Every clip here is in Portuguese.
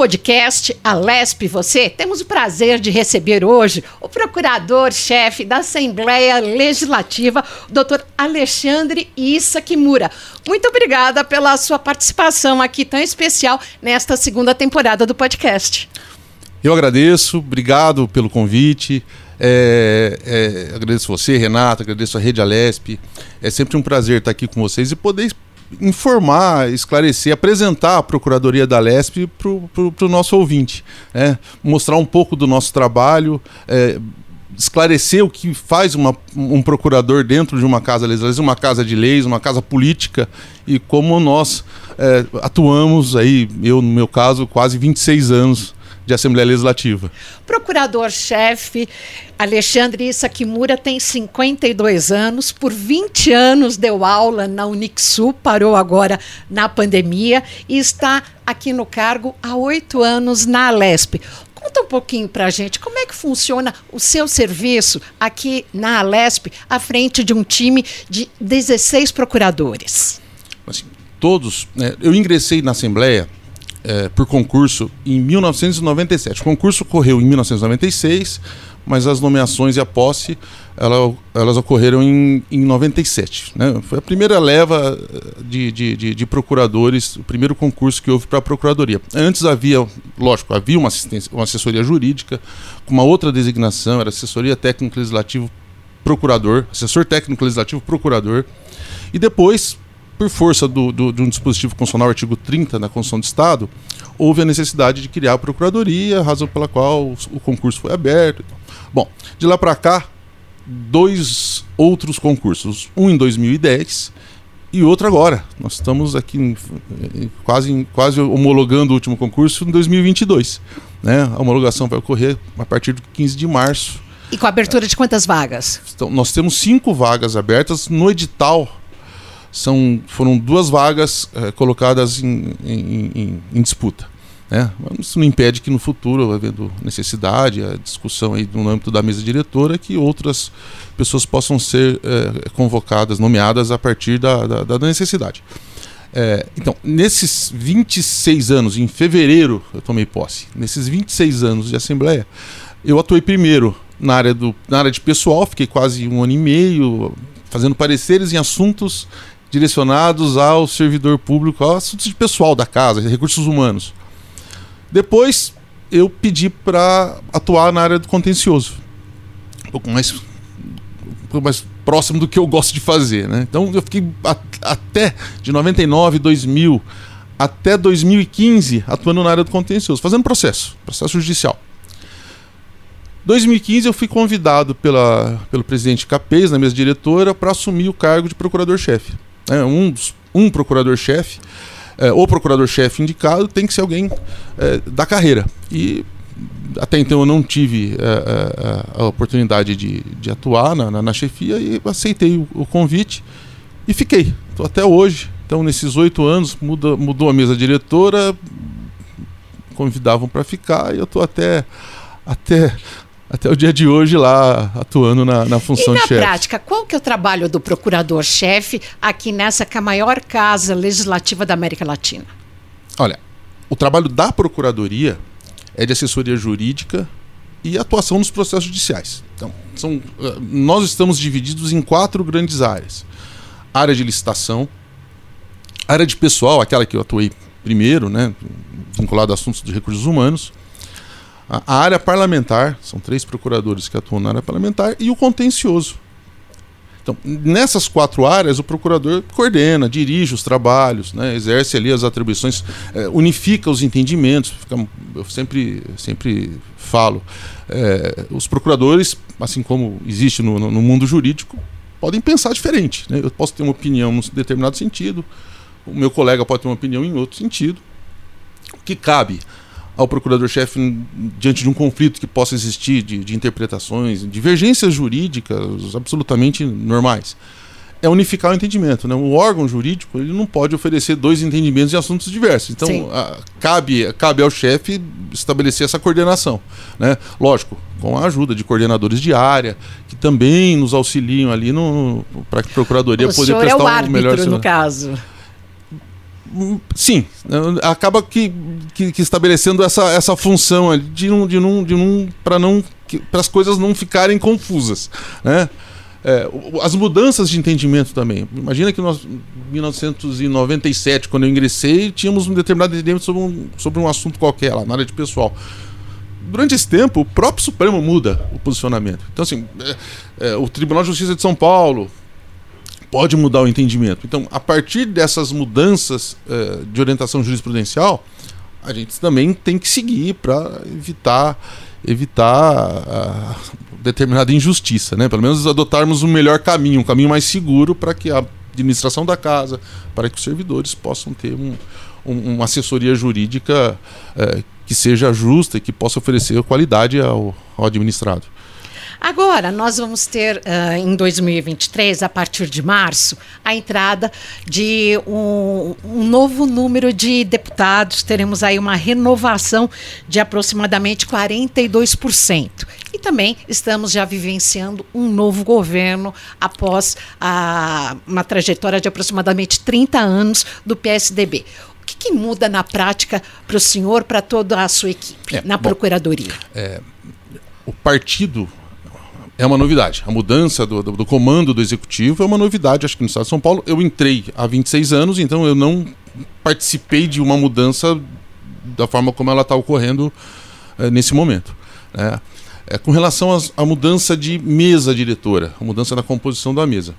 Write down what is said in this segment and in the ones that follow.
podcast A Lesp Você, temos o prazer de receber hoje o procurador-chefe da Assembleia Legislativa, o doutor Alexandre Issa Kimura. Muito obrigada pela sua participação aqui tão especial nesta segunda temporada do podcast. Eu agradeço, obrigado pelo convite. É, é, agradeço você, Renata, agradeço a Rede Alesp. É sempre um prazer estar aqui com vocês e poder informar, esclarecer, apresentar a Procuradoria da Lesp para o nosso ouvinte. Né? Mostrar um pouco do nosso trabalho, é, esclarecer o que faz uma, um procurador dentro de uma casa legislativa, uma casa de leis, uma casa política e como nós é, atuamos aí, eu no meu caso, quase 26 anos de Assembleia Legislativa. Procurador-chefe Alexandre Isakimura tem 52 anos, por 20 anos deu aula na Unixul, parou agora na pandemia e está aqui no cargo há oito anos na Alesp. Conta um pouquinho para a gente como é que funciona o seu serviço aqui na Alesp, à frente de um time de 16 procuradores. Assim, todos. Né, eu ingressei na Assembleia é, por concurso em 1997. O concurso ocorreu em 1996, mas as nomeações e a posse ela, elas ocorreram em, em 97. Né? Foi a primeira leva de, de, de, de procuradores, o primeiro concurso que houve para a Procuradoria. Antes havia, lógico, havia uma, assistência, uma assessoria jurídica, com uma outra designação, era assessoria técnico legislativo procurador, assessor técnico legislativo procurador. E depois, por força do, do, de um dispositivo constitucional, artigo 30 da Constituição do Estado, houve a necessidade de criar a Procuradoria, razão pela qual o, concurso foi aberto. Bom, de lá para cá, dois outros concursos. Um em 2010 e outro agora. Nós estamos aqui em, quase, quase homologando o último concurso em 2022. Né? A homologação vai ocorrer a partir do 15 de março. E com a abertura de quantas vagas? Então, nós temos cinco vagas abertas. No edital são, foram duas vagas é, colocadas em, em, em, em disputa. Né? Isso não impede que no futuro, havendo necessidade, a discussão aí no âmbito da mesa diretora, que outras pessoas possam ser é, convocadas, nomeadas a partir da, da, da necessidade. É, então, nesses 26 anos, em fevereiro eu tomei posse, nesses 26 anos de Assembleia, eu atuei primeiro na área, do, na área de pessoal, fiquei quase um ano e meio fazendo pareceres em assuntos direcionados ao servidor público, a assuntos de pessoal da casa, recursos humanos. Depois eu pedi para atuar na área do contencioso, um pouco mais, um pouco mais próximo do que eu gosto de fazer, né? Então eu fiquei até de 99, 2000 até 2015 atuando na área do contencioso, fazendo processo, processo judicial. 2015 eu fui convidado pela, pelo presidente Capês, na mesa diretora, para assumir o cargo de procurador-chefe né, um, um procurador-chefe, é, procurador-chefe indicado, tem que ser alguém é, da carreira. E até então eu não tive é, é, a oportunidade de, de atuar na, na, na, chefia e aceitei o, o convite e fiquei. Estou até hoje. Então, nesses oito anos, muda, mudou a mesa diretora, convidavam para ficar e eu estou até, até até o dia de hoje lá atuando na, na função e de chefe. na prática, qual que é o trabalho do procurador-chefe aqui nessa que é a maior casa legislativa da América Latina? Olha, o trabalho da procuradoria é de assessoria jurídica e atuação nos processos judiciais. Então, são, eh, nós estamos divididos em quatro grandes áreas: área de licitação, área de pessoal, aquela que eu atuei primeiro, né, vinculado a assuntos de recursos humanos, a área parlamentar, são três procuradores que atuam na área parlamentar, e o contencioso. Então, nessas quatro áreas, o procurador coordena, dirige os trabalhos, né, exerce ali as atribuições, é, unifica os entendimentos. Fica, eu sempre, sempre falo, é, os procuradores, assim como existe no, no, mundo jurídico, podem pensar diferente. Né? Eu posso ter uma opinião num determinado sentido, o meu colega pode ter uma opinião em outro sentido. O que cabe ao procurador-chefe diante de um conflito que possa existir de, de, interpretações, divergências jurídicas absolutamente normais. É unificar o entendimento. Né? O órgão jurídico ele não pode oferecer dois entendimentos em assuntos diversos. Então, a, cabe, cabe ao chefe estabelecer essa coordenação. Né? Lógico, com a ajuda de coordenadores de área, que também nos auxiliam ali para que a Procuradoria o poder prestar é o, árbitro, melhor no caso sim, acaba que, que, que, estabelecendo essa, essa função de de de não para não para as coisas não ficarem confusas, né? É, as mudanças de entendimento também. Imagina que nós, em 1997, quando eu ingressei, tínhamos um determinado entendimento sobre um, sobre um assunto qualquer lá, na área de pessoal. Durante esse tempo, o próprio Supremo muda o posicionamento. Então, assim, é, é, o Tribunal de Justiça de São Paulo, pode mudar o entendimento. Então, a partir dessas mudanças uh, de orientação jurisprudencial, a gente também tem que seguir para evitar evitar uh, determinada injustiça, né? Pelo menos adotarmos um melhor caminho, um caminho mais seguro para que a administração da casa, para que os servidores possam ter um, um, uma assessoria jurídica uh, que seja justa e que possa oferecer qualidade ao, ao administrado. Agora, nós vamos ter uh, em 2023, a partir de março, a entrada de um, um, novo número de deputados. Teremos aí uma renovação de aproximadamente 42%. E também estamos já vivenciando um novo governo após a, uma trajetória de aproximadamente 30 anos do PSDB. O que, que muda na prática para o senhor, para toda a sua equipe, é, na bom, Procuradoria? É, o partido é uma novidade. A mudança do, do, do, comando do executivo é uma novidade, acho que no estado de São Paulo. Eu entrei há 26 anos, então eu não participei de uma mudança da forma como ela está ocorrendo é, nesse momento. Né? É, com relação à mudança de mesa diretora, a mudança da composição da mesa.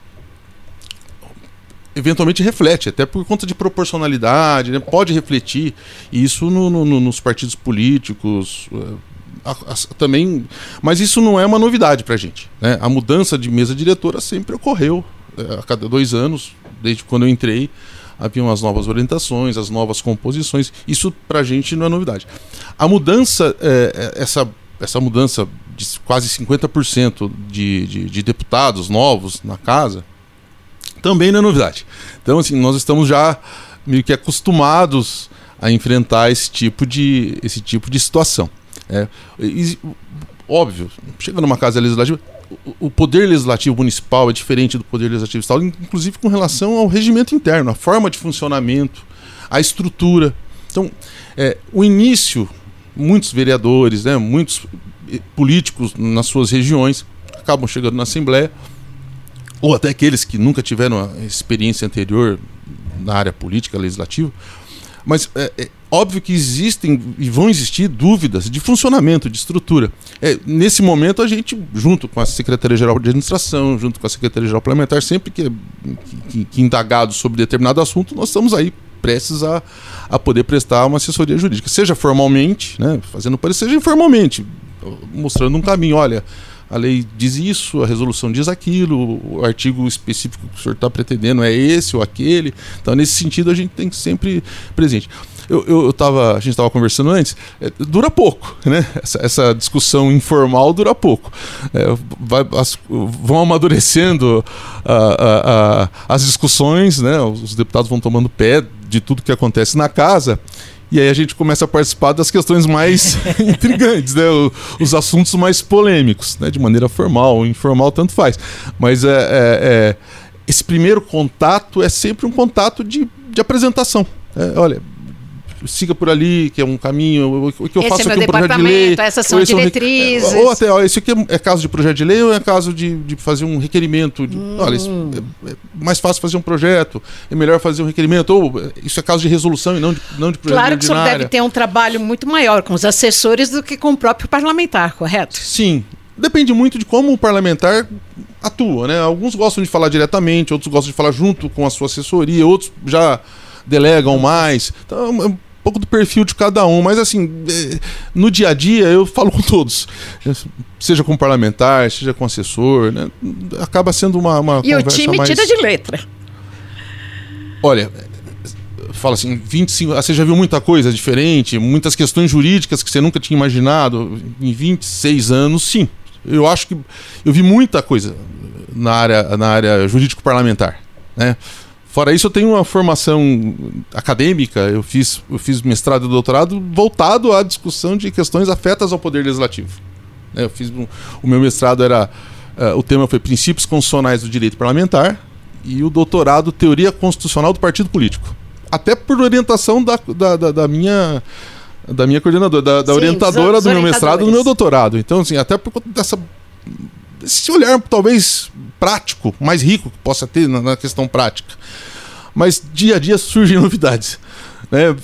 Eventualmente reflete, até por conta de proporcionalidade, né? pode refletir isso no, no, nos partidos políticos, eh, a, a, também. Mas isso não é uma novidade para a gente. Né? A mudança de mesa diretora sempre ocorreu é, a cada dois anos, desde quando eu entrei. Haviam as novas orientações, as novas composições. Isso para a gente não é novidade. A mudança, é, é, essa, essa mudança de quase 50% de, de, de deputados novos na casa, também não é novidade. Então, assim, nós estamos já meio que acostumados a enfrentar esse tipo de, esse tipo de situação. É, e, óbvio, chega numa casa legislativa, o poder legislativo municipal é diferente do poder legislativo estadual, inclusive com relação ao regimento interno, a forma de funcionamento, a estrutura. Então, é, o início, muitos vereadores, né, muitos eh, políticos nas suas regiões acabam chegando na Assembleia, ou até aqueles que nunca tiveram experiência anterior na área política legislativa, mas é, é, óbvio que existem e vão existir dúvidas de funcionamento, de estrutura. É, nesse momento, a gente, junto com a Secretaria-Geral de Administração, junto com a Secretaria-Geral Parlamentar, sempre que, que, que indagado sobre determinado assunto, nós estamos aí prestes a, a poder prestar uma assessoria jurídica, seja formalmente, né, fazendo parecer, seja informalmente, mostrando um caminho. Olha, a lei diz isso, a resolução diz aquilo, o artigo específico que o senhor está pretendendo é esse ou aquele. Então, nesse sentido, a gente tem que sempre presente. Eu, eu, eu tava, a gente estava conversando antes, é, dura pouco, né? Essa, essa, discussão informal dura pouco. É, vai, as, vão amadurecendo a, a, a, as discussões, né? Os deputados vão tomando pé de tudo que acontece na casa e aí a gente começa a participar das questões mais intrigantes, né? O, os assuntos mais polêmicos, né? De maneira formal ou informal, tanto faz. Mas é, é, é, esse primeiro contato é sempre um contato de, de apresentação. É, olha, siga por ali, que é um caminho, o que eu esse faço é aqui é um projeto de lei. Essas são diretrizes. ou até, ó, esse aqui é, é caso de projeto de lei ou é caso de, de fazer um requerimento? De, hum. Olha, isso é, é, mais fácil fazer um projeto, é melhor fazer um requerimento, ou isso é caso de resolução e não de, não de projeto Claro que o senhor deve ter um trabalho muito maior com os assessores do que com o próprio parlamentar, correto? Sim. Depende muito de como o parlamentar atua, né? Alguns gostam de falar diretamente, outros gostam de falar junto com a sua assessoria, outros já delegam mais. Então, pouco do perfil de cada um, mas assim, é, no dia a dia eu falo com todos, seja com parlamentar, seja com assessor, né? acaba sendo uma, uma e o time mais... tira de letra. Olha, fala assim, 25, você já viu muita coisa diferente, muitas questões jurídicas que você nunca tinha imaginado em 26 anos, sim. Eu acho que eu vi muita coisa na área, na área jurídico parlamentar, né? Fora isso, eu tenho uma formação acadêmica, eu fiz, eu fiz mestrado e doutorado voltado à discussão de questões afetas ao poder legislativo. Eu fiz um, o meu mestrado era. Uh, o tema foi Princípios Constitucionais do Direito Parlamentar e o doutorado Teoria Constitucional do Partido Político. até por orientação da, da, da, da minha da minha coordenadora, da, da Sim, orientadora do meu mestrado e do meu doutorado. Então, assim, até por conta dessa esse olhar talvez prático, mais rico que possa ter na, na questão prática. Mas dia a dia surgem novidades. Né?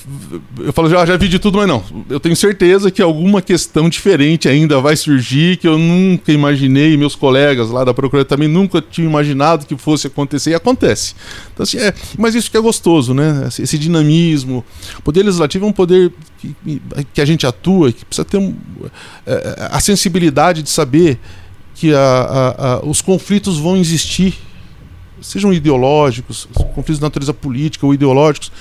Eu falo, já, já vi de tudo, mas não. Eu tenho certeza que alguma questão diferente ainda vai surgir que eu nunca imaginei, meus colegas lá da Procuradoria também nunca tinham imaginado que fosse acontecer e acontece. Então, assim, é, mas isso que é gostoso, né? Esse, dinamismo. O poder legislativo é um poder que, que a gente atua, que precisa ter um, é, a sensibilidade de saber que a, a, a, os conflitos vão existir sejam ideológicos, conflitos de natureza política ou ideológicos,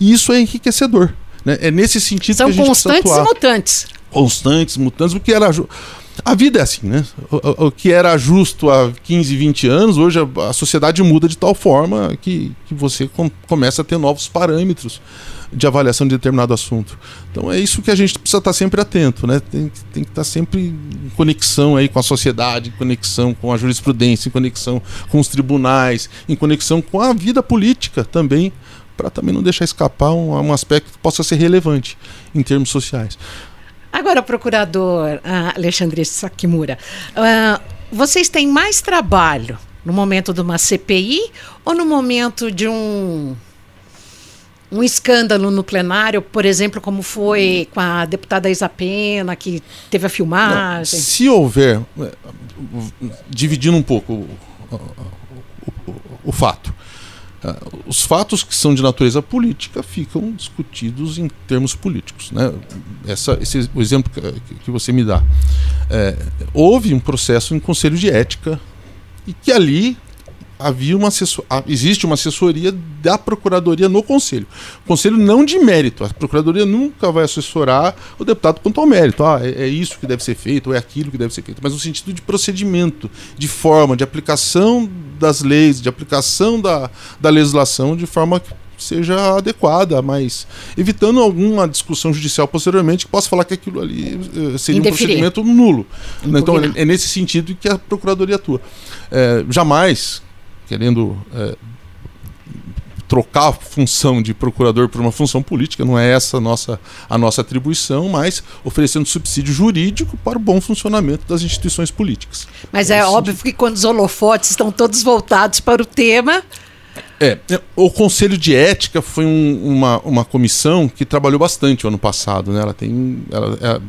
e isso é enriquecedor. Né? É nesse sentido São que a gente constantes e mutantes. Constantes, mutantes, o que era. A vida é assim, né? O, o, que era justo há 15, 20 anos, hoje a, a sociedade muda de tal forma que, que você com, começa a ter novos parâmetros de avaliação de determinado assunto. Então é isso que a gente precisa estar sempre atento, né? Tem, tem que estar sempre em conexão aí com a sociedade, em conexão com a jurisprudência, em conexão com os tribunais, em conexão com a vida política também, para também não deixar escapar um, um aspecto que possa ser relevante em termos sociais. Agora, procurador uh, Alexandre Sakimura, uh, vocês têm mais trabalho no momento de uma CPI ou no momento de um um escândalo no plenário, por exemplo, como foi com a deputada Isa Pena, que teve a filmagem? Não, se houver, é, dividindo um pouco o, o, o, o fato, os fatos que são de natureza política ficam discutidos em termos políticos. Né? Essa, esse, o exemplo que, que você me dá. É, houve um processo em conselho de ética e que ali havia uma assessor... existe uma assessoria da procuradoria no conselho. O conselho não de mérito. A procuradoria nunca vai assessorar o deputado quanto ao mérito. Ah, é, é isso que deve ser feito, ou é aquilo que deve ser feito. Mas no sentido de procedimento, de forma, de aplicação das leis, de aplicação da, da legislação de forma que seja adequada, mas evitando alguma discussão judicial posteriormente que possa falar que aquilo ali eh, seria um procedimento nulo. Então é, é nesse sentido que a procuradoria atua. É, jamais querendo é, trocar a função de procurador por uma função política, não é essa a nossa, a nossa atribuição, mas oferecendo subsídio jurídico para o bom funcionamento das instituições políticas. Mas é, é óbvio sentido. que quando os holofotes estão todos voltados para o tema. É, é o Conselho de Ética foi um, uma, uma comissão que trabalhou bastante o ano passado. Né? Ela tem ela, é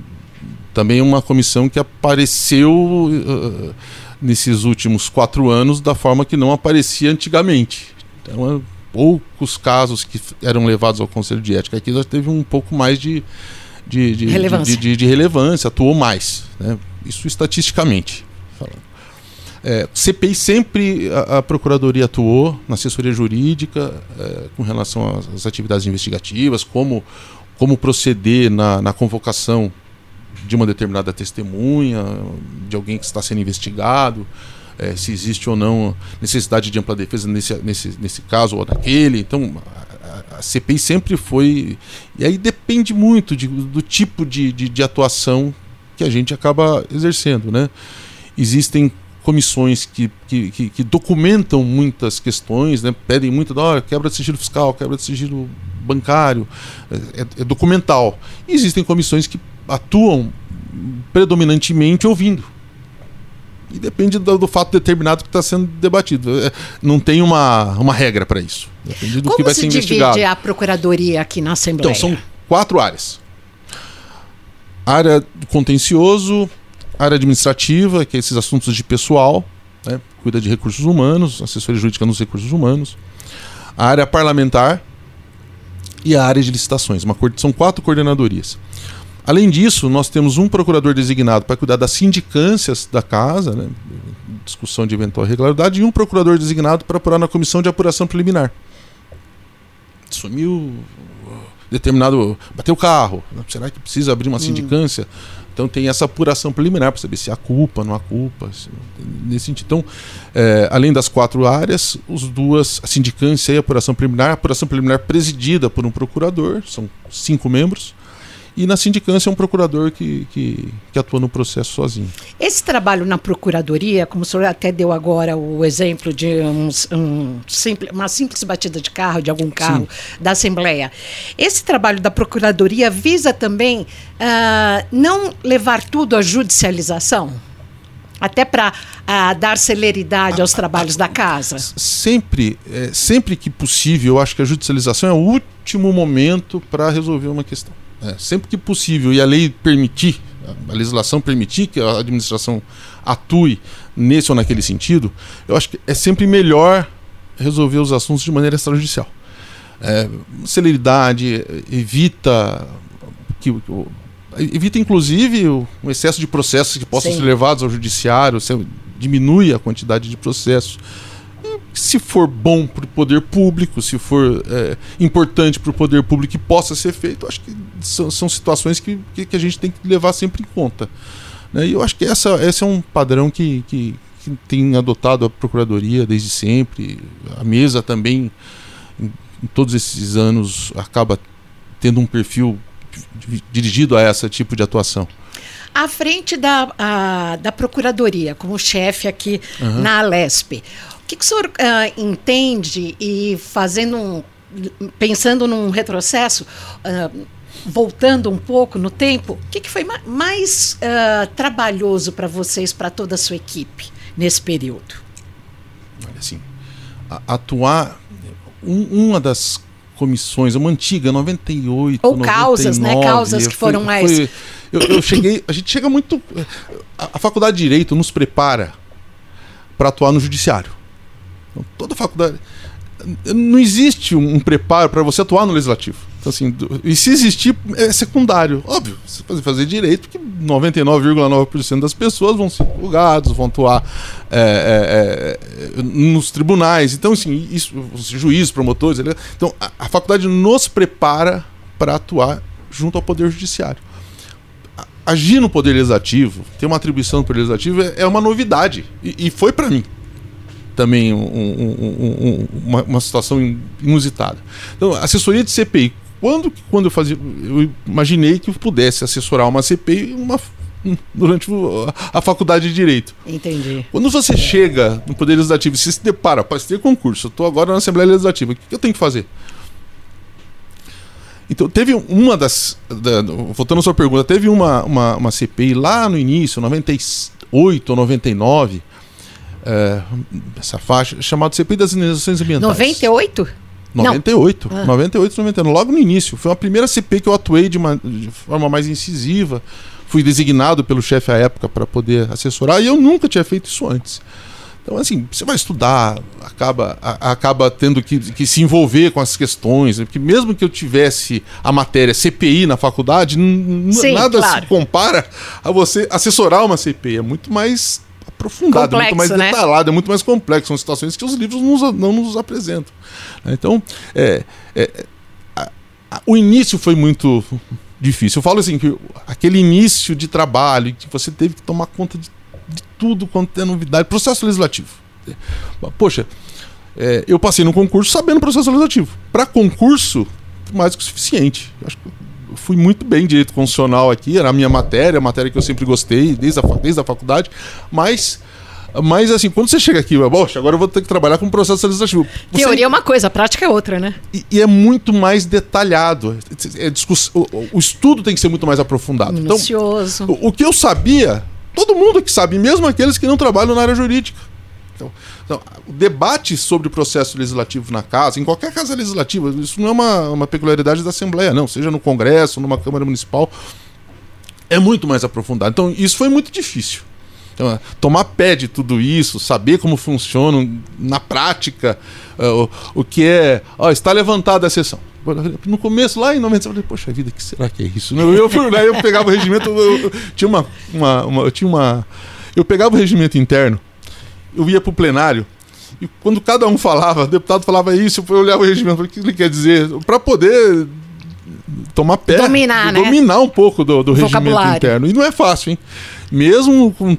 também uma comissão que apareceu. Uh, nesses últimos quatro anos da forma que não aparecia antigamente. Então, é, poucos casos que eram levados ao Conselho de Ética aqui já teve um pouco mais de, de, de, relevância. de, de, de relevância, atuou mais. Né? Isso estatisticamente falando. É, CPI sempre a, a, Procuradoria atuou na assessoria jurídica é, com relação às, às, atividades investigativas, como, como proceder na, na convocação de uma determinada testemunha, de alguém que está sendo investigado, é, se existe ou não necessidade de ampla defesa nesse, nesse, nesse caso ou naquele. Então, a, a CPI sempre foi. E aí depende muito de, do tipo de, de, de atuação que a gente acaba exercendo. Né? Existem comissões que, que, que, que, documentam muitas questões, né? pedem muito, oh, quebra de sigilo fiscal, quebra de sigilo bancário, é, é, é documental. E existem comissões que atuam predominantemente ouvindo. E depende do, do fato determinado que está sendo debatido. É, não tem uma, uma regra para isso. Depende do Como que vai se ser investigado. divide a procuradoria aqui na Assembleia? Então, são quatro áreas. Área contencioso, área administrativa, que é esses assuntos de pessoal, né, cuida de recursos humanos, assessoria jurídica nos recursos humanos. A área parlamentar e a área de licitações. Uma, são quatro coordenadorias. Além disso, nós temos um procurador designado para cuidar das sindicâncias da casa, né, discussão de eventual irregularidade, e um procurador designado para apurar na comissão de apuração preliminar. Sumiu determinado. bateu o carro. Será que precisa abrir uma hum. sindicância? Hum. Então tem essa apuração preliminar para saber se há culpa, não há culpa. Se, nesse sentido. Então, é, além das quatro áreas, os duas, a sindicância e a apuração preliminar, a apuração preliminar presidida por um procurador, são cinco membros e na sindicância é um procurador que, que, que, atua no processo sozinho. Esse trabalho na procuradoria, como o senhor até deu agora o exemplo de um, um simples, uma simples batida de carro, de algum carro Sim. da Assembleia, esse trabalho da procuradoria visa também uh, não levar tudo à judicialização? Até para uh, dar celeridade aos trabalhos da casa? Sempre, é, sempre que possível, eu acho que a judicialização é o último momento para resolver uma questão. É, sempre que possível e a lei permitir, a legislação permitir que a administração atue nesse ou naquele sentido, eu acho que é sempre melhor resolver os assuntos de maneira extrajudicial. É, celeridade, evita que evita inclusive o, excesso de processos que possam Sim. ser levados ao judiciário, diminui a quantidade de processos se for bom para o poder público, se for é, importante para o poder público que possa ser feito, acho que são, são situações que, que, que, a gente tem que levar sempre em conta. Né? E eu acho que essa, esse é um padrão que, que, que tem adotado a Procuradoria desde sempre. A mesa também, em, em todos esses anos, acaba tendo um perfil dirigido a esse tipo de atuação à frente da, a, da Procuradoria, como chefe aqui uhum. na Alesp que, que o senhor uh, entende e fazendo um, pensando num retrocesso, uh, voltando um pouco no tempo, o que, que foi ma mais uh, trabalhoso para vocês, para toda a sua equipe nesse período? Olha assim, atuar um, uma das comissões, uma antiga, 98, Ou 99, causas, né? Causas que foram mais... Foi, eu, eu, cheguei, a gente chega muito... A, a faculdade de Direito nos prepara para atuar no judiciário. Então, toda faculdade. Não existe um preparo para você atuar no legislativo. Então, assim, e se existir, é secundário. Óbvio, você pode fazer direito, porque 99,9% das pessoas vão ser julgados, vão atuar é, é, é, nos tribunais. Então, assim, isso, juízes, promotores. Então, a, a faculdade nos prepara para atuar junto ao Poder Judiciário agir no Poder Legislativo, ter uma atribuição no Poder Legislativo é, é uma novidade. E, e foi para mim também um, um, um, uma, uma, situação inusitada. Então, assessoria de CPI. Quando, quando eu fazia. Eu imaginei que eu pudesse assessorar uma CPI uma, durante a, faculdade de Direito. Entendi. Quando você chega no Poder Legislativo e se depara, para ter concurso, eu estou agora na Assembleia Legislativa, o que eu tenho que fazer? Então, teve uma das. Da, voltando à sua pergunta, teve uma, uma, uma CPI lá no início, 98 ou 99, é, essa faixa, chamado CPI das indenizações ambientais. 98? 98, ah. 98, 99, logo no início. Foi a primeira CPI que eu atuei de, uma, de forma mais incisiva. Fui designado pelo chefe à época para poder assessorar e eu nunca tinha feito isso antes. Então, assim, você vai estudar, acaba, a, acaba tendo que, que, se envolver com as questões, né? porque mesmo que eu tivesse a matéria CPI na faculdade, Sim, nada claro. se compara a você assessorar uma CPI. É muito mais aprofundado, complexo, muito mais né? detalhado, é muito mais complexo. São situações que os livros nos, não nos apresentam. Então, é, é, a, a, o início foi muito difícil. Eu falo assim, que aquele início de trabalho, que você teve que tomar conta de, de tudo quanto é novidade, processo legislativo. Poxa, é, eu passei no concurso sabendo processo legislativo. Para concurso, mais do que o suficiente. Acho que fui muito bem em direito constitucional aqui, era a minha matéria, a matéria que eu sempre gostei desde a, desde a faculdade, mas mas assim, quando você chega aqui, poxa, agora eu vou ter que trabalhar com processo legislativo. Você... Teoria é uma coisa, prática é outra, né? E, e é muito mais detalhado. É, discuss... o, o, estudo tem que ser muito mais aprofundado. Minucioso. Então, o, o que eu sabia, todo mundo que sabe, mesmo aqueles que não trabalham na área jurídica. Então, então, o debate sobre o processo legislativo na casa, em qualquer casa legislativa, isso não é uma, uma peculiaridade da Assembleia, não, seja no Congresso, numa Câmara Municipal, é muito mais aprofundado. Então, isso foi muito difícil. Então, tomar pé de tudo isso, saber como funciona na prática, uh, o, o, que é. Ó, está levantada a sessão. No começo, lá em 90, eu falei, poxa vida, que será que é isso? Eu, né, eu pegava o regimento, eu, eu, tinha uma, uma, uma, eu tinha uma. Eu pegava o regimento interno eu ia para o plenário e quando cada um falava, o deputado falava isso, eu olhava o regimento, o que ele quer dizer? Para poder tomar pé, dominar, né? dominar um pouco do, do regimento interno. E não é fácil, hein? Mesmo com,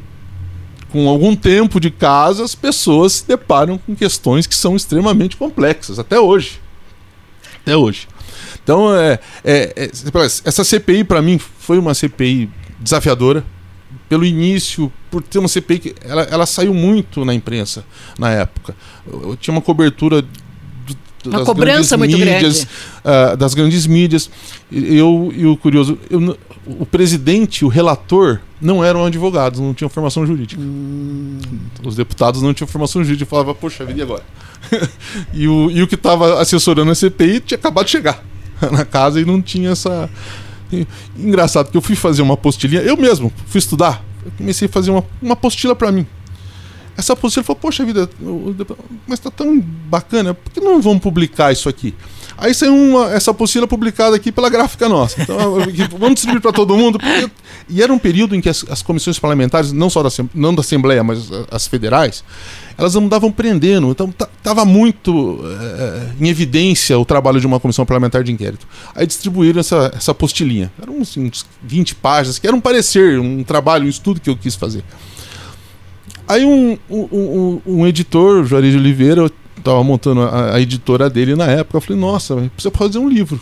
com algum tempo de casa, as pessoas se deparam com questões que são extremamente complexas, até hoje. Até hoje. Então, é, é, é essa CPI, para mim, foi uma CPI desafiadora. Pelo início, por ter uma CPI que ela, ela saiu muito na imprensa na época. Eu, eu tinha uma cobertura uma cobrança muito mídias, grande. Uh, das grandes mídias. Eu e o curioso, eu, o presidente, o relator, não eram advogados, não tinham formação jurídica. Hum. Os deputados não tinham formação jurídica. Eu falava, poxa vida, e agora? e, o, e o que estava assessorando a CPI tinha acabado de chegar na casa e não tinha essa. Engraçado que eu fui fazer uma apostilinha, eu mesmo fui estudar, eu comecei a fazer uma, uma apostila para mim. Essa apostila falou, poxa vida, mas tá tão bacana, por que não vamos publicar isso aqui? Aí saiu uma, essa apostila publicada aqui pela gráfica nossa. Então, vamos distribuir para todo mundo. Porque... E era um período em que as, as, comissões parlamentares, não só da, não da Assembleia, mas as federais, elas andavam prendendo. Então estava muito é, em evidência o trabalho de uma comissão parlamentar de inquérito. Aí distribuíram essa, essa apostilinha. Eram uns, uns 20 páginas, que era um parecer, um trabalho, um estudo que eu quis fazer. Aí um, um, um, um editor, Juarez de Oliveira, estava montando a, a, editora dele na época, eu falei, nossa, precisa fazer um livro.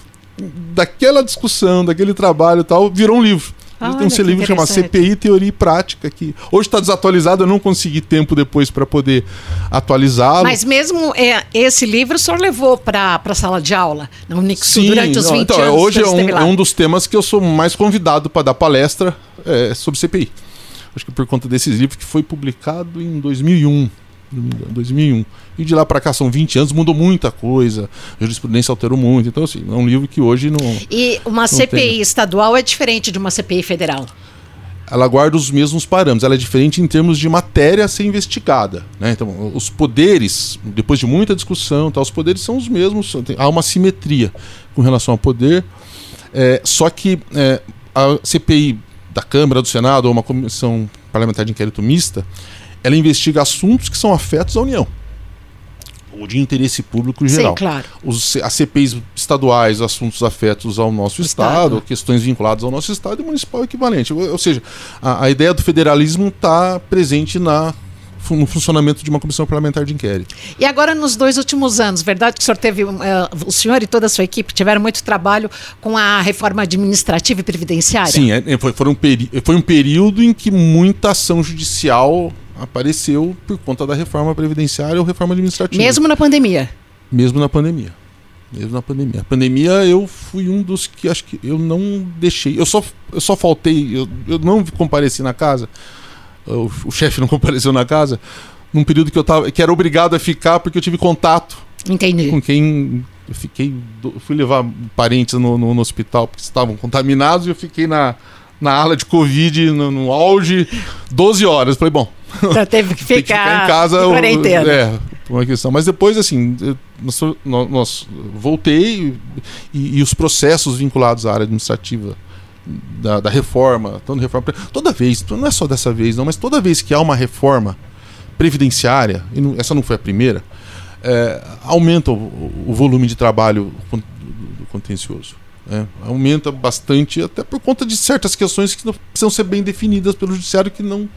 Daquela discussão, daquele trabalho e tal, virou um livro. Ah, tem um livro chamado CPI Teoria e Prática, que hoje está desatualizado, eu não consegui tempo depois para poder atualizá-lo. Mas mesmo é, esse livro o senhor levou para a sala de aula na Unixu Sim, durante os 20 então, anos? Hoje é um, é um, dos temas que eu sou mais convidado para dar palestra é, sobre CPI acho que por conta desses livros que foi publicado em 2001. 2001. E de lá para cá são 20 anos, mudou muita coisa, a jurisprudência alterou muito. Então, assim, é um livro que hoje não. E uma não CPI tem. estadual é diferente de uma CPI federal? Ela guarda os mesmos parâmetros, ela é diferente em termos de matéria a ser investigada. Né? Então, os poderes, depois de muita discussão, tá, os poderes são os mesmos, há uma simetria com relação ao poder. É, só que é, a CPI da Câmara, do Senado ou uma comissão parlamentar de inquérito mista, ela investiga assuntos que são afetos à União ou de interesse público em geral. Sim, claro. Os, as CPIs estaduais, assuntos afetos ao nosso Estado, Estado questões vinculadas ao nosso Estado e municipal equivalente. Ou, ou seja, a, a, ideia do federalismo está presente na no funcionamento de uma comissão parlamentar de inquérito. E agora, nos dois últimos anos, verdade que o senhor teve, uh, o senhor e toda a sua equipe tiveram muito trabalho com a reforma administrativa e previdenciária? Sim, é, é foi, foi, um foi um período em que muita ação judicial apareceu por conta da reforma previdenciária ou reforma administrativa. Mesmo na pandemia? Mesmo na pandemia. Mesmo na pandemia. A pandemia eu fui um dos que acho que eu não deixei. Eu só, eu só faltei, eu, eu não compareci na casa o, o chefe não compareceu na casa, num período que eu tava, que era obrigado a ficar porque eu tive contato Entendi. com quem eu fiquei, fui levar parentes no, no, no hospital porque estavam contaminados e eu fiquei na, na ala de Covid no, no auge 12 horas. Falei, bom. Já teve que ficar, que ficar em casa. Quarentena. É, uma questão. Mas depois, assim, nós, nós voltei e, e, os processos vinculados à área administrativa da, da reforma, tanto reforma, toda vez, não é só dessa vez não, mas toda vez que há uma reforma previdenciária, e não, essa não foi a primeira, é, aumenta o, o, volume de trabalho contencioso. É, aumenta bastante, até por conta de certas questões que precisam ser bem definidas pelo judiciário que não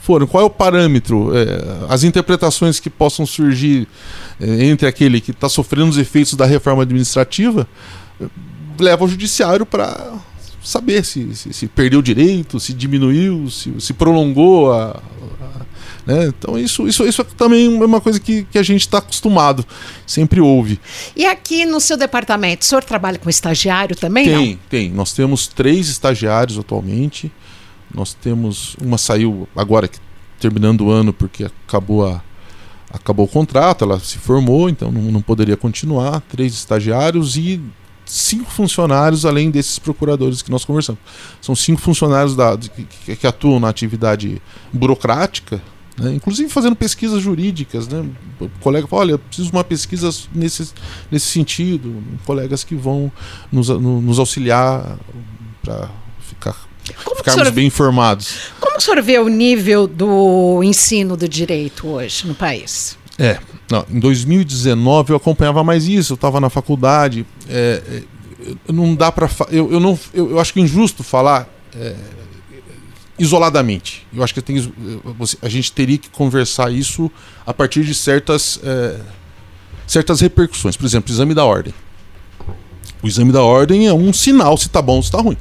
foram. Qual é o parâmetro? É, as interpretações que possam surgir é, entre aquele que está sofrendo os efeitos da reforma administrativa é, leva o judiciário para saber se, se, se, perdeu direito, se diminuiu, se, se prolongou a, né? Então isso, isso, isso também é uma coisa que, que a gente está acostumado, sempre ouve. E aqui no seu departamento, o senhor trabalha com estagiário também? Tem, não? tem. Nós temos três estagiários atualmente. Nós temos. Uma saiu agora, terminando o ano, porque acabou a, acabou o contrato, ela se formou, então não, não poderia continuar. Três estagiários e cinco funcionários além desses procuradores que nós conversamos. São cinco funcionários da, que, que, atuam na atividade burocrática, né? inclusive fazendo pesquisas jurídicas. Né? O colega fala, olha, preciso de uma pesquisa nesse, nesse sentido. Colegas que vão nos, nos auxiliar para ficar como ficarmos senhor, bem informados. Como o senhor vê o nível do ensino do direito hoje no país? É, não, em 2019 eu acompanhava mais isso, eu estava na faculdade. É, é, não dá para. Eu, eu, não, eu, eu, acho que é injusto falar é, isoladamente. Eu acho que tem, a gente teria que conversar isso a partir de certas, é, certas repercussões. Por exemplo, exame da ordem. O exame da ordem é um sinal se está bom ou se está ruim.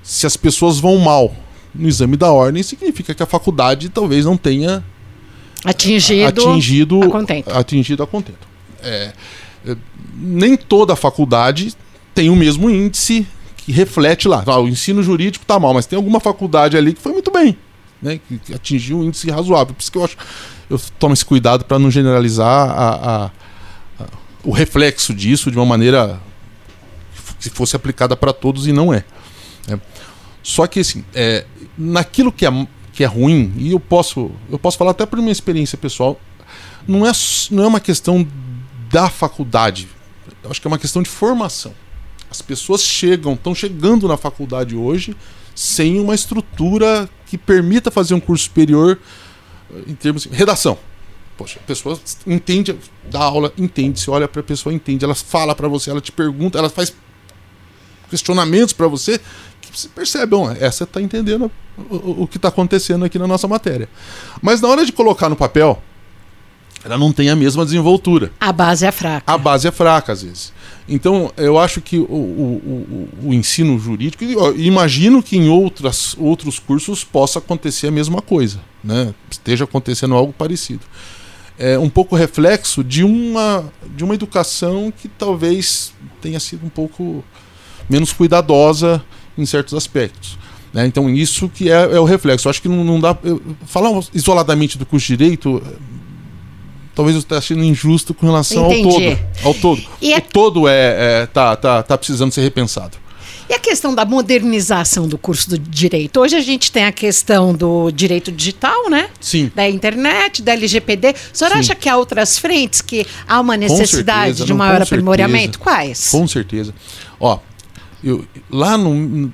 Se as pessoas vão mal no exame da ordem, significa que a faculdade talvez não tenha atingido, atingido a contento. Atingido a contento. É, nem toda faculdade tem o mesmo índice que reflete lá. Ah, o ensino jurídico está mal, mas tem alguma faculdade ali que foi muito bem, né, que atingiu um índice razoável. Por isso que eu acho eu tomo esse cuidado para não generalizar a, a, a, o reflexo disso de uma maneira que fosse aplicada para todos e não é. é. Só que assim, é, naquilo que é, que é ruim, e eu posso, eu posso falar até por minha experiência pessoal, não é, não é uma questão da faculdade. Eu acho que é uma questão de formação. As pessoas chegam, estão chegando na faculdade hoje sem uma estrutura que permita fazer um curso superior eh, em termos de redação. Poxa, a pessoa entende, dá aula, entende, se olha para a pessoa, entende, ela fala para você, ela te pergunta, ela faz questionamentos para você que você percebe, bom, essa está entendendo o, o que está acontecendo aqui na nossa matéria. Mas na hora de colocar no papel, ela não tem a mesma desenvoltura. A base é fraca. A base é fraca, às vezes. Então, eu acho que o, o, o, o ensino jurídico, imagino que em outras, outros cursos possa acontecer a mesma coisa, né? esteja acontecendo algo parecido. É um pouco reflexo de uma, de uma educação que talvez tenha sido um pouco menos cuidadosa em certos aspectos. Né? Então, isso que é, é o reflexo. Eu acho que não, não dá. Falar isoladamente do curso de direito talvez eu esteja sendo injusto com relação Entendi. ao todo. Ao todo. E o todo é, é, tá, tá, tá precisando ser repensado. E a questão da modernização do curso do direito? Hoje a gente tem a questão do direito digital, né? Sim. Da internet, da LGPD. O senhor Sim. acha que há outras frentes que há uma necessidade certeza, de maior não, aprimoramento? Certeza. Quais? Com certeza. Ó, eu, lá no,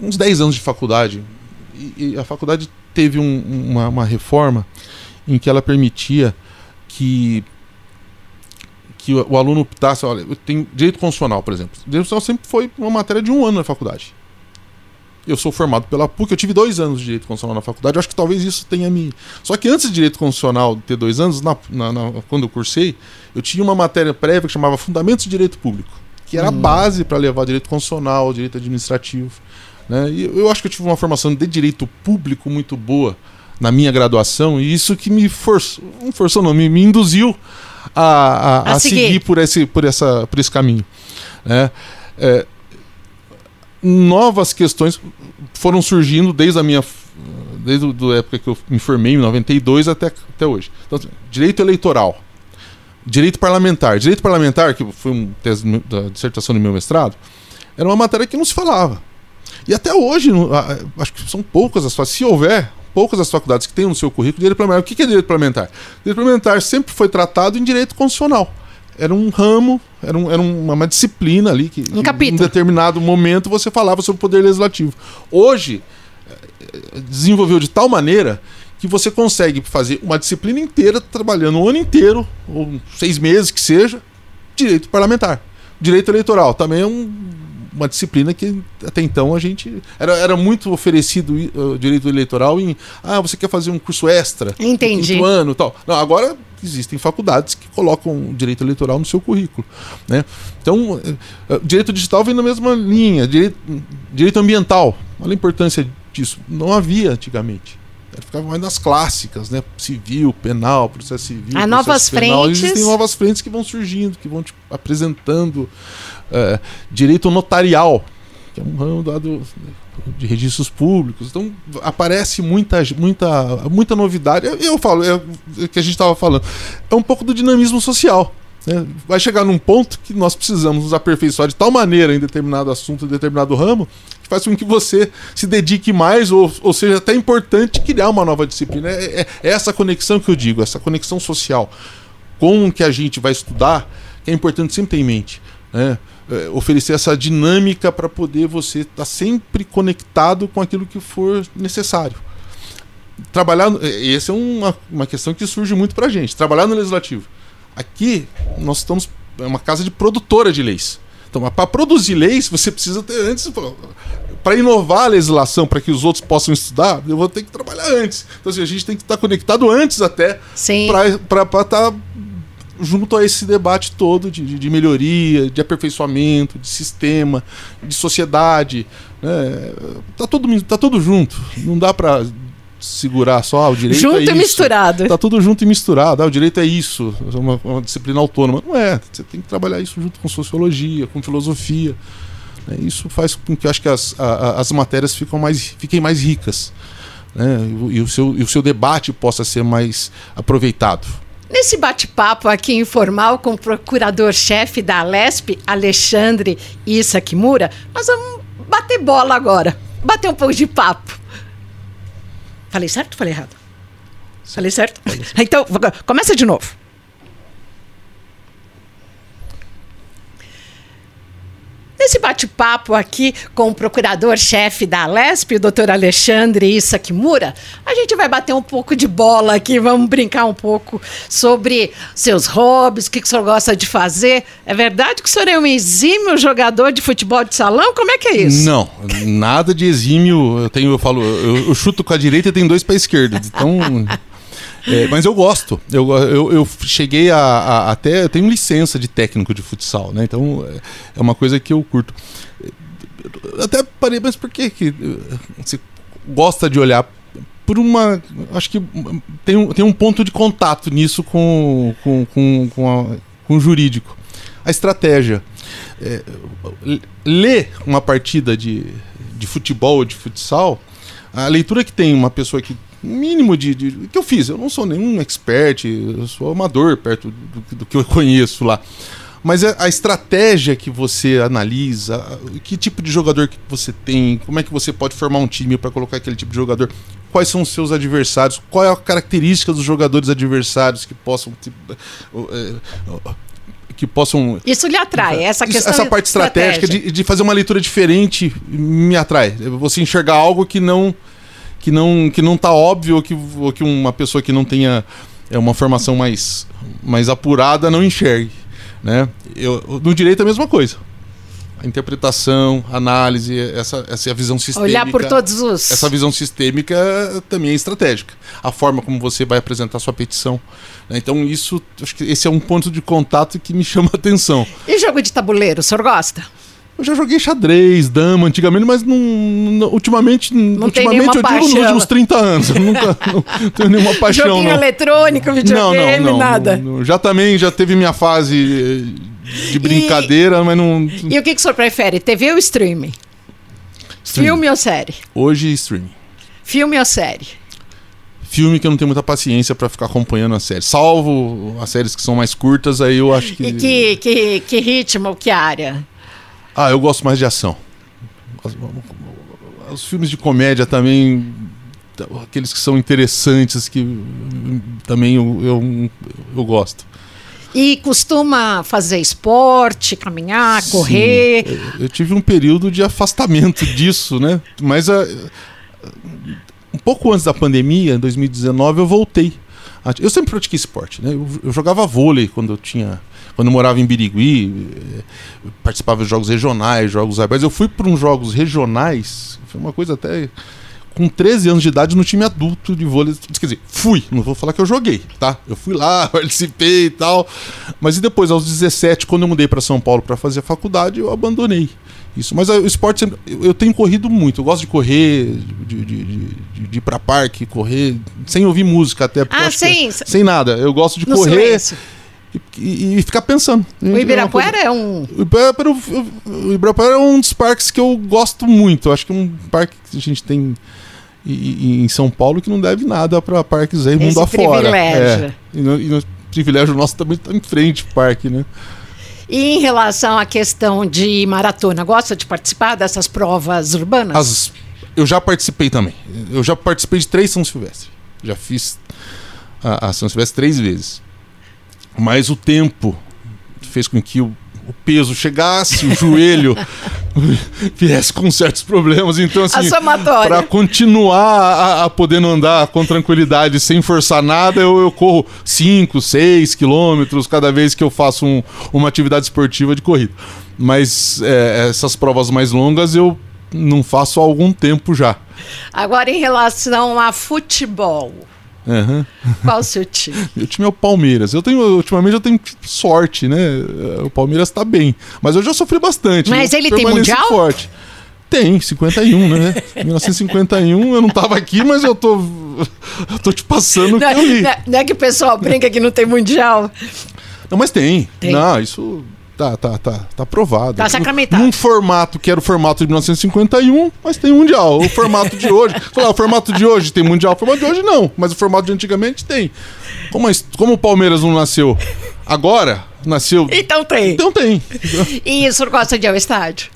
uns 10 anos de faculdade, e, e a faculdade teve um, uma, uma reforma em que ela permitia que que o, o aluno optasse, olha, eu tenho direito constitucional, por exemplo. Direito constitucional sempre foi uma matéria de um ano na faculdade. Eu sou formado pela PUC, eu tive dois anos de direito constitucional na faculdade, eu acho que talvez isso tenha me. Só que antes de direito constitucional ter dois anos, na, na, na, quando eu cursei, eu tinha uma matéria prévia que chamava Fundamentos de Direito Público, que era hum. a base para levar direito constitucional, direito administrativo. Né? E eu acho que eu tive uma formação de direito público muito boa na minha graduação, e isso que me forçou, não forçou não, me, me induziu a, a, a, a seguir. seguir. por esse, por essa, por esse caminho. Né? É, novas questões foram surgindo desde a minha desde a época que eu me formei em 92 até, até hoje. Então, assim, direito eleitoral, direito parlamentar. Direito parlamentar, que foi uma tese da dissertação do meu mestrado, era uma matéria que não se falava. E até hoje, acho que são poucas as se houver poucas as faculdades que têm no seu currículo direito parlamentar. O que é direito parlamentar? Direito parlamentar sempre foi tratado em direito constitucional. Era um ramo, era, um, era uma, uma disciplina ali que, um que em determinado momento você falava sobre o poder legislativo. Hoje, eh, desenvolveu de tal maneira que você consegue fazer uma disciplina inteira, trabalhando o ano inteiro, ou seis meses que seja, direito parlamentar. Direito eleitoral também é um uma disciplina que até então a gente. Era, era muito oferecido uh, direito eleitoral em. Ah, você quer fazer um curso extra? Entendi. Quinto ano tal. Não, agora existem faculdades que colocam direito eleitoral no seu currículo. Né? Então, uh, direito digital vem na mesma linha. Direito, direito ambiental. Olha a importância disso. Não havia antigamente. Ficava mais nas clássicas, né? Civil, penal, processo civil. Há novas penal. frentes. Existem novas frentes que vão surgindo, que vão te apresentando é, direito notarial, que é um ramo dado de registros públicos. Então aparece muita, muita, muita novidade. Eu, falo, é o que a gente estava falando, é um pouco do dinamismo social. Né? Vai chegar num ponto que nós precisamos nos aperfeiçoar de tal maneira em determinado assunto, em determinado ramo, que faz com que você se dedique mais, ou, ou seja, até importante criar uma nova disciplina. É, é, é essa conexão que eu digo, essa conexão social com o que a gente vai estudar, que é importante sempre ter em mente. Né? É, oferecer essa dinâmica para poder você estar tá sempre conectado com aquilo que for necessário. Trabalhar, é, essa é uma, uma questão que surge muito para a gente. Trabalhar no legislativo. Aqui nós estamos é uma casa de produtora de leis. Então, para produzir leis, você precisa ter antes para inovar a legislação, para que os outros possam estudar, eu vou ter que trabalhar antes. Então, assim, a gente tem que estar tá conectado antes até para estar tá junto a esse debate todo de, de melhoria, de aperfeiçoamento, de sistema, de sociedade. Né? Tá, todo, tá tudo junto. Não dá para segurar só ah, o direito junto é e misturado. Tá tudo junto e misturado. Ah, o direito é isso, é uma, uma, disciplina autônoma. Não é. Você tem que trabalhar isso junto com sociologia, com filosofia. Né? Isso faz com que acho que as, a, as matérias ficam mais, fiquem mais ricas. Né? E, e, o seu, e o seu debate possa ser mais aproveitado. Nesse bate-papo aqui informal com o procurador-chefe da Alesp, Alexandre Issa Kimura, nós vamos bater bola agora. Bater um pouco de papo. Falei certo ou falei errado? Falei certo? Falei certo? Então, começa de novo. Nesse bate-papo aqui com o procurador-chefe da Alesp, o doutor Alexandre Issa Kimura, a gente vai bater um pouco de bola aqui, vamos brincar um pouco sobre seus hobbies, o que, que o senhor gosta de fazer. É verdade que o senhor é um exímio jogador de futebol de salão? Como é que é isso? Não, nada de exímio. Eu tenho, eu falo, eu, eu chuto com a direita e tenho dois para a esquerda. Então. É, mas eu gosto. Eu, eu, eu cheguei a, a, até. Eu tenho licença de técnico de futsal, né? Então é, é uma coisa que eu curto. Até parei, mas por que, que você gosta de olhar por uma. Acho que tem um, tem um ponto de contato nisso com, com, com, com, a, com o jurídico. A estratégia. É, ler uma partida de, de futebol ou de futsal, a leitura que tem uma pessoa que mínimo de, de, que eu fiz. Eu não sou nenhum expert, eu sou amador perto do, do que eu conheço lá. Mas a, a, estratégia que você analisa, que tipo de jogador que você tem, como é que você pode formar um time para colocar aquele tipo de jogador, quais são os seus adversários, qual é a característica dos jogadores adversários que possam é, que possam. Isso lhe atrai, essa questão. Essa parte estratégica de, de, fazer uma leitura diferente me atrai. Você enxergar algo que não que não que não tá óbvio ou que, ou que uma pessoa que não tenha é uma formação mais mais apurada não enxergue, né? Eu, no direito é a mesma coisa. A interpretação, a análise, essa, essa é visão sistêmica. Olhar por todos os. Essa visão sistêmica também é estratégica. A forma como você vai apresentar sua petição. Né? Então, isso, acho que esse é um ponto de contato que me chama a atenção. E jogo de tabuleiro, o senhor gosta? Eu já joguei xadrez, dama antigamente, mas não, não ultimamente, não ultimamente eu paixão. digo nos últimos 30 anos. Eu nunca não tenho nenhuma paixão. Joguinho não. eletrônico, videogame, não, não, não, nada. Não, já também já teve minha fase de brincadeira, e, mas não. E o que, que o senhor prefere? TV ou streaming? streaming? Filme ou série? Hoje, streaming. Filme ou série? filme que eu não tenho muita paciência para ficar acompanhando a série. Salvo as séries que são mais curtas, aí eu acho que. E que, que, que ritmo, que área? Ah, eu gosto mais de ação. Os, filmes de comédia também, aqueles que são interessantes, que também eu, eu, eu gosto. E costuma fazer esporte, caminhar, Sim, correr? Eu tive um período de afastamento disso, né? Mas a, um pouco antes da pandemia, em 2019, eu voltei. Eu sempre pratiquei esporte, né? Eu, eu jogava vôlei quando eu tinha quando eu morava em Birigui, eh, participava de jogos regionais, jogos abertos. Eu fui para uns jogos regionais, foi uma coisa até. Com 13 anos de idade no time adulto de vôlei. Quer dizer, fui, não vou falar que eu joguei, tá? Eu fui lá, participei e tal. Mas e depois, aos 17, quando eu mudei para São Paulo para fazer a faculdade, eu abandonei isso. Mas o esporte sempre, eu tenho corrido muito. Eu gosto de correr, de, de, de, de ir para parque, correr, sem ouvir música até. Ah, sem, é, sem nada. Eu gosto de correr. Silêncio e, e, ficar pensando. O Ibirapuera é, um. O Ibirapuera, o Ibirapuera é um dos parques que eu gosto muito. Eu acho que é um parque que a gente tem em São Paulo que não deve nada para parques aí mundo afora. Privilégio. É. E, no, e o privilégio nosso também está em frente o parque, né? E em relação à questão de maratona, gosta de participar dessas provas urbanas? As, eu já participei também. Eu já participei de três São Silvestre. Já fiz a, a São Silvestre três vezes. Mas o tempo fez com que o, o peso chegasse, o joelho viesse com certos problemas. Então, assim, para continuar a, a podendo andar com tranquilidade, sem forçar nada, eu, eu corro 5, 6 quilômetros cada vez que eu faço um, uma atividade esportiva de corrida. Mas é, essas provas mais longas eu não faço há algum tempo já. Agora, em relação a futebol, Aham. Qual o seu time? Meu time é o Palmeiras. Eu tenho, ultimamente eu tenho sorte, né? O Palmeiras tá bem. Mas eu já sofri bastante. Mas ele tem mundial? Forte. Tem, 51, né? 1951, eu não tava aqui, mas eu tô. Eu tô te passando o que Não, eu li. não- não é que o pessoal brinca que não tem mundial. Não, mas tem. Tem. Não, isso tá, tá, tá, tá aprovado. Tá sacramentado. Num formato que era o formato de 1951, mas tem mundial. O formato de hoje. Falar, o formato de hoje tem mundial. O formato de hoje não, mas o formato de antigamente tem. Como, a como o Palmeiras não nasceu agora, nasceu. Então tem. Então tem. E o senhor gosta de ir ao estádio?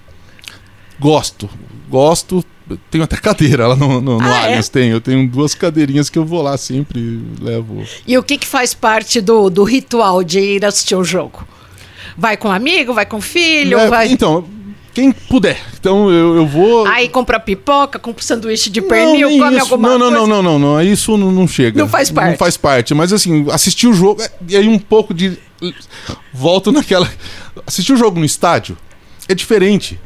Gosto. Gosto. Tenho até cadeira lá no, no, no Ah, é? Allianz. Tenho. Eu tenho duas cadeirinhas que eu vou lá sempre. Levo. E o que, que faz parte do, do ritual de ir assistir o jogo? Vai com amigo, vai com filho, É, vai. Então, quem puder. Então eu, eu vou. Aí compra pipoca, compra sanduíche de Não, pernil, nem come isso. alguma não, não, coisa. Não, não, não, não. Isso não, não chega. Não faz parte. Não faz parte. Mas assim, assistir o jogo. é- E aí um pouco de. Volto naquela. Assistir o jogo no estádio é diferente.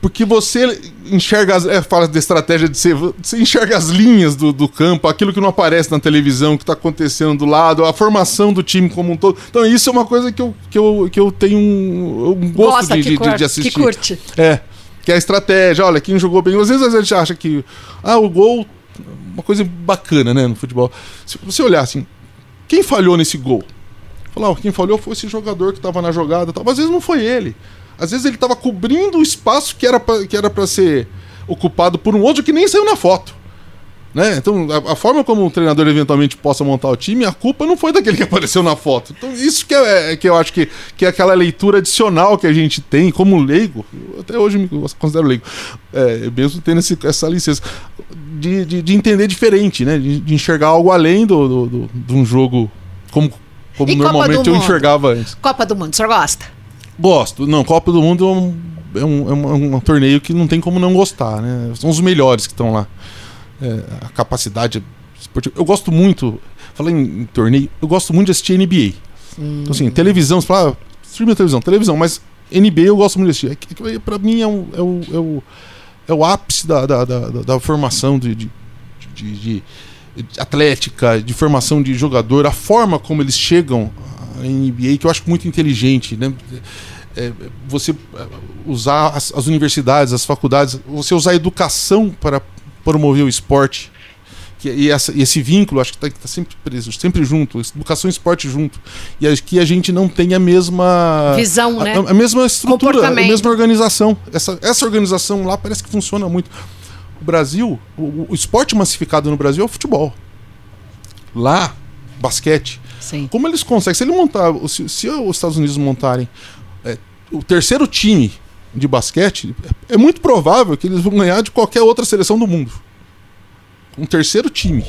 Porque você enxerga as. É, fala de estratégia de ser. Você enxerga as linhas do, do campo, aquilo que não aparece na televisão, que está acontecendo do lado, a formação do time como um todo. Então, isso é uma coisa que eu, que eu, que eu tenho um, um gosto Gosta, de, que de- cur- de assistir. que curte. É. Que é a estratégia, olha, quem jogou bem. Às vezes a gente acha que. Ah, o gol. Uma coisa bacana, né, no futebol. Se você olhar assim, quem falhou nesse gol? Falar, quem falhou foi esse jogador que estava na jogada. e Tal. Mas às vezes não foi ele. Às vezes ele estava cobrindo o espaço que era pra, que era para ser ocupado por um outro que nem saiu na foto. Né? Então, a, a forma como o treinador eventualmente possa montar o time, a culpa não foi daquele que apareceu na foto. Então, isso que, é, que eu acho que, que é aquela leitura adicional que a gente tem como leigo. Até hoje me considero leigo, é, mesmo tendo esse, essa licença, de, de, de entender diferente, né? De, de enxergar algo além do, do, do- de um jogo como, como normalmente eu enxergava antes. Copa do Mundo, o senhor gosta? Gosto. Não, Copa do Mundo é um, é um, é um- um torneio que não tem como não gostar, né? São os melhores que estão lá. É, a capacidade esportiva. Eu gosto muito, falei em, em torneio, eu gosto muito de assistir NBA. Então, assim, televisão, você fala, ah, streaming é televisão, televisão, mas NBA eu gosto muito de assistir. É que Pra mim é, um, é, o, é, o, é o ápice da, da, da, da- formação de, de- de- de atlética, de formação de jogador, a forma como eles chegam NBA, que eu acho muito inteligente, né? É, você é, usar as, as universidades, as faculdades, você usar a educação para promover o esporte. Que, e, essa- e esse vínculo, acho que está sempre preso, sempre junto, educação e esporte junto. E acho que a gente não tem a mesma. Visão, a, né? a- a mesma estrutura, a mesma organização. Essa, essa organização lá parece que funciona muito. O Brasil, o, o esporte massificado no Brasil é o futebol. Lá, basquete. Sim. Como eles conseguem? Se ele montar, se, se os Estados Unidos montarem é, o terceiro time de basquete, é muito provável que eles vão ganhar de qualquer outra seleção do mundo. Um terceiro time.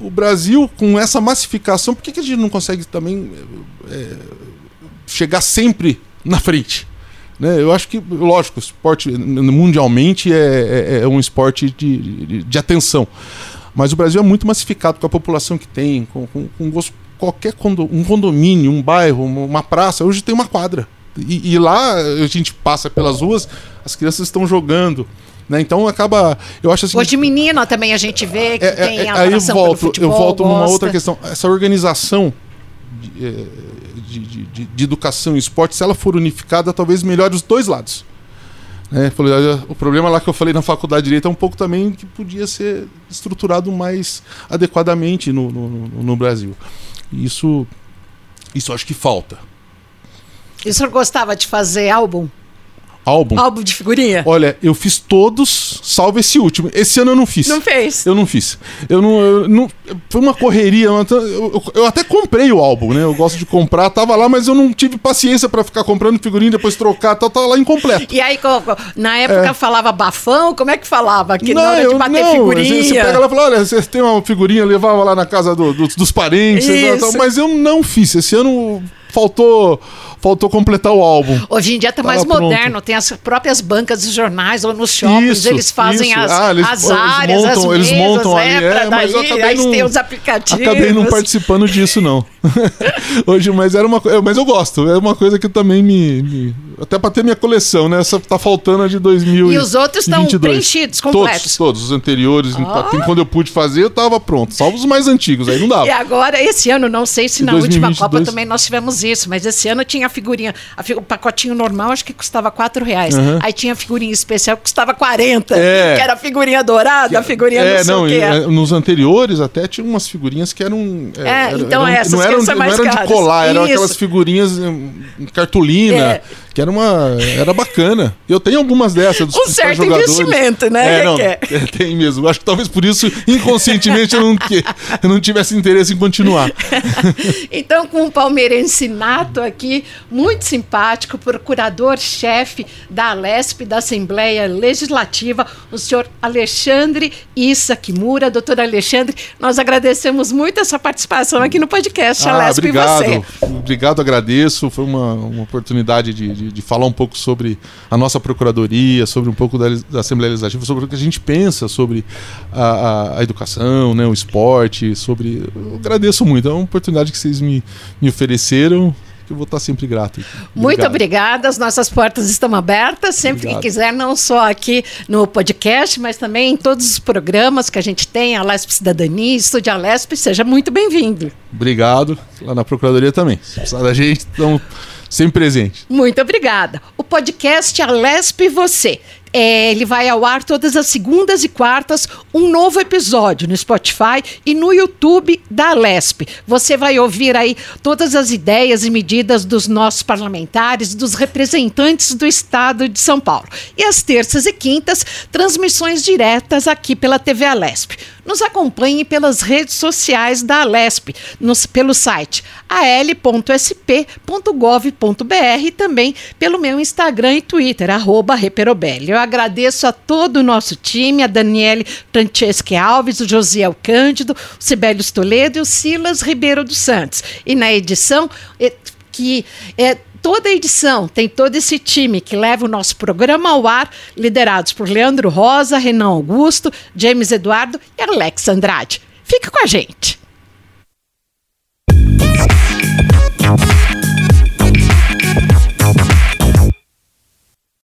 O Brasil, com essa massificação, por que, que a gente não consegue também é, chegar sempre na frente? Né? Eu acho que, lógico, o esporte mundialmente é, é- é um esporte de, de, de atenção. Mas o Brasil é muito massificado com a população que tem, com, com, com gosto- qualquer condo, um condomínio, um bairro, uma, praça, hoje tem uma quadra. E, e lá a gente passa pelas ruas, as crianças estão jogando. Né? Então acaba. Eu acho assim. Hoje menina também a gente vê que É, é, tem é, a aí eu volto, futebol, eu volto numa gosta. outra questão. Essa organização de, eh, de, de- de- de educação e esporte, se ela for unificada, talvez melhore os dois lados. Olha, O problema lá que eu falei na faculdade de direito é um pouco também que podia ser estruturado mais adequadamente no, no, no- Brasil. Isso, isso acho que falta. E o senhor gostava de fazer álbum? Álbum. Álbum de figurinha? Olha, eu fiz todos, salvo esse último. Esse ano eu não fiz. Não fez? Eu não fiz. Eu não, eu não- foi uma correria. Eu, eu- eu até comprei o álbum, né? Eu gosto de comprar, tava lá, mas eu não tive paciência pra ficar comprando figurinha, depois trocar, tal, tava lá incompleto. E aí, na época, falava bafão? Como é que falava? Que na hora de bater não. figurinha. Você pega lá e fala: olha, você tem uma figurinha, levava lá na casa do- do- dos parentes, tal, tal, mas eu não fiz. Esse ano faltou faltou completar o álbum. Hoje em dia está mais Tava moderno, pronto. tem as próprias bancas de jornais ou nos shoppings, Isso, eles fazem isso. as, Ah, eles- as eles áreas, montam- as eles mesas, montam é, ali, pra é, mas eu daí, acabei não- tem os aplicativos. Acabei não participando disso, não. Hoje, mas era uma Mas eu gosto. É uma coisa que também me. me- até pra ter minha coleção, né? Essa tá faltando a de 2000. E os outros estão preenchidos, completos. Todos, todos. Os anteriores. Até Quando eu pude fazer, eu tava pronto. Salvo os mais antigos, aí não dava. E agora, esse ano, não sei se na última 2022? Copa também nós tivemos isso, mas esse ano tinha a figurinha, a fi- o pacotinho normal acho que custava 4 reais. Uhum. Aí tinha a figurinha especial que custava 40, É. que era a figurinha dourada, a figurinha é, não sei não, o e, quê. é, nos anteriores até tinha umas figurinhas que eram. É, era- então eram- essas não que eram, de- mais não eram de caras. colar, eram Isso. aquelas figurinhas em cartolina, É. que era uma. Era bacana. Eu tenho algumas dessas dos Um certo jogadores. investimento, né, É, não, Requer? é, tem mesmo. Acho que talvez por isso, inconscientemente, eu não, que- eu não tivesse interesse em continuar. Então, com um palmeirense nato aqui, muito simpático, procurador-chefe da Alesp, da Assembleia Legislativa, o senhor Alexandre Issa Kimura. Doutor Alexandre, nós agradecemos muito essa participação aqui no podcast Ah, Alesp e obrigado. você. Obrigado, agradeço. Foi uma, uma oportunidade de, de, de falar um pouco sobre a nossa procuradoria, sobre um pouco da, da Assembleia Legislativa, sobre o que a gente pensa sobre a, a- a educação, né, o esporte, sobre. Eu agradeço muito. É uma oportunidade que vocês me, me ofereceram. Que eu vou estar sempre grato. Muito Obrigado. obrigada, as nossas portas estão abertas, sempre Obrigado. que quiser, não só aqui no podcast, mas também em todos os programas que a gente tem, a Alesp Cidadania, Estúdio Alesp, seja muito bem-vindo. Obrigado. Lá na Procuradoria também. Se precisar da gente, estamos sempre presentes. Muito obrigada. O podcast Alesp e Você. É, ele vai ao ar todas as segundas e quartas, um novo episódio no Spotify e no YouTube da Alesp. Você vai ouvir aí todas as ideias e medidas dos nossos parlamentares, dos representantes do Estado de São Paulo. E às terças e quintas, transmissões diretas aqui pela TV Alesp. Nos acompanhe pelas redes sociais da Alesp, nos- pelo site al.sp.gov.br e também pelo meu Instagram e Twitter, arroba Reperobelli. Eu agradeço a todo o nosso time, a Daniele Franceschi Alves, o Josiel Cândido, o Sibélio Toledo e o Silas Ribeiro dos Santos. E na edição, é, que é toda a edição, tem todo esse time que leva o nosso programa ao ar, liderados por Leandro Rosa, Renan Augusto, James Eduardo e Alex Andrade. Fica com a gente.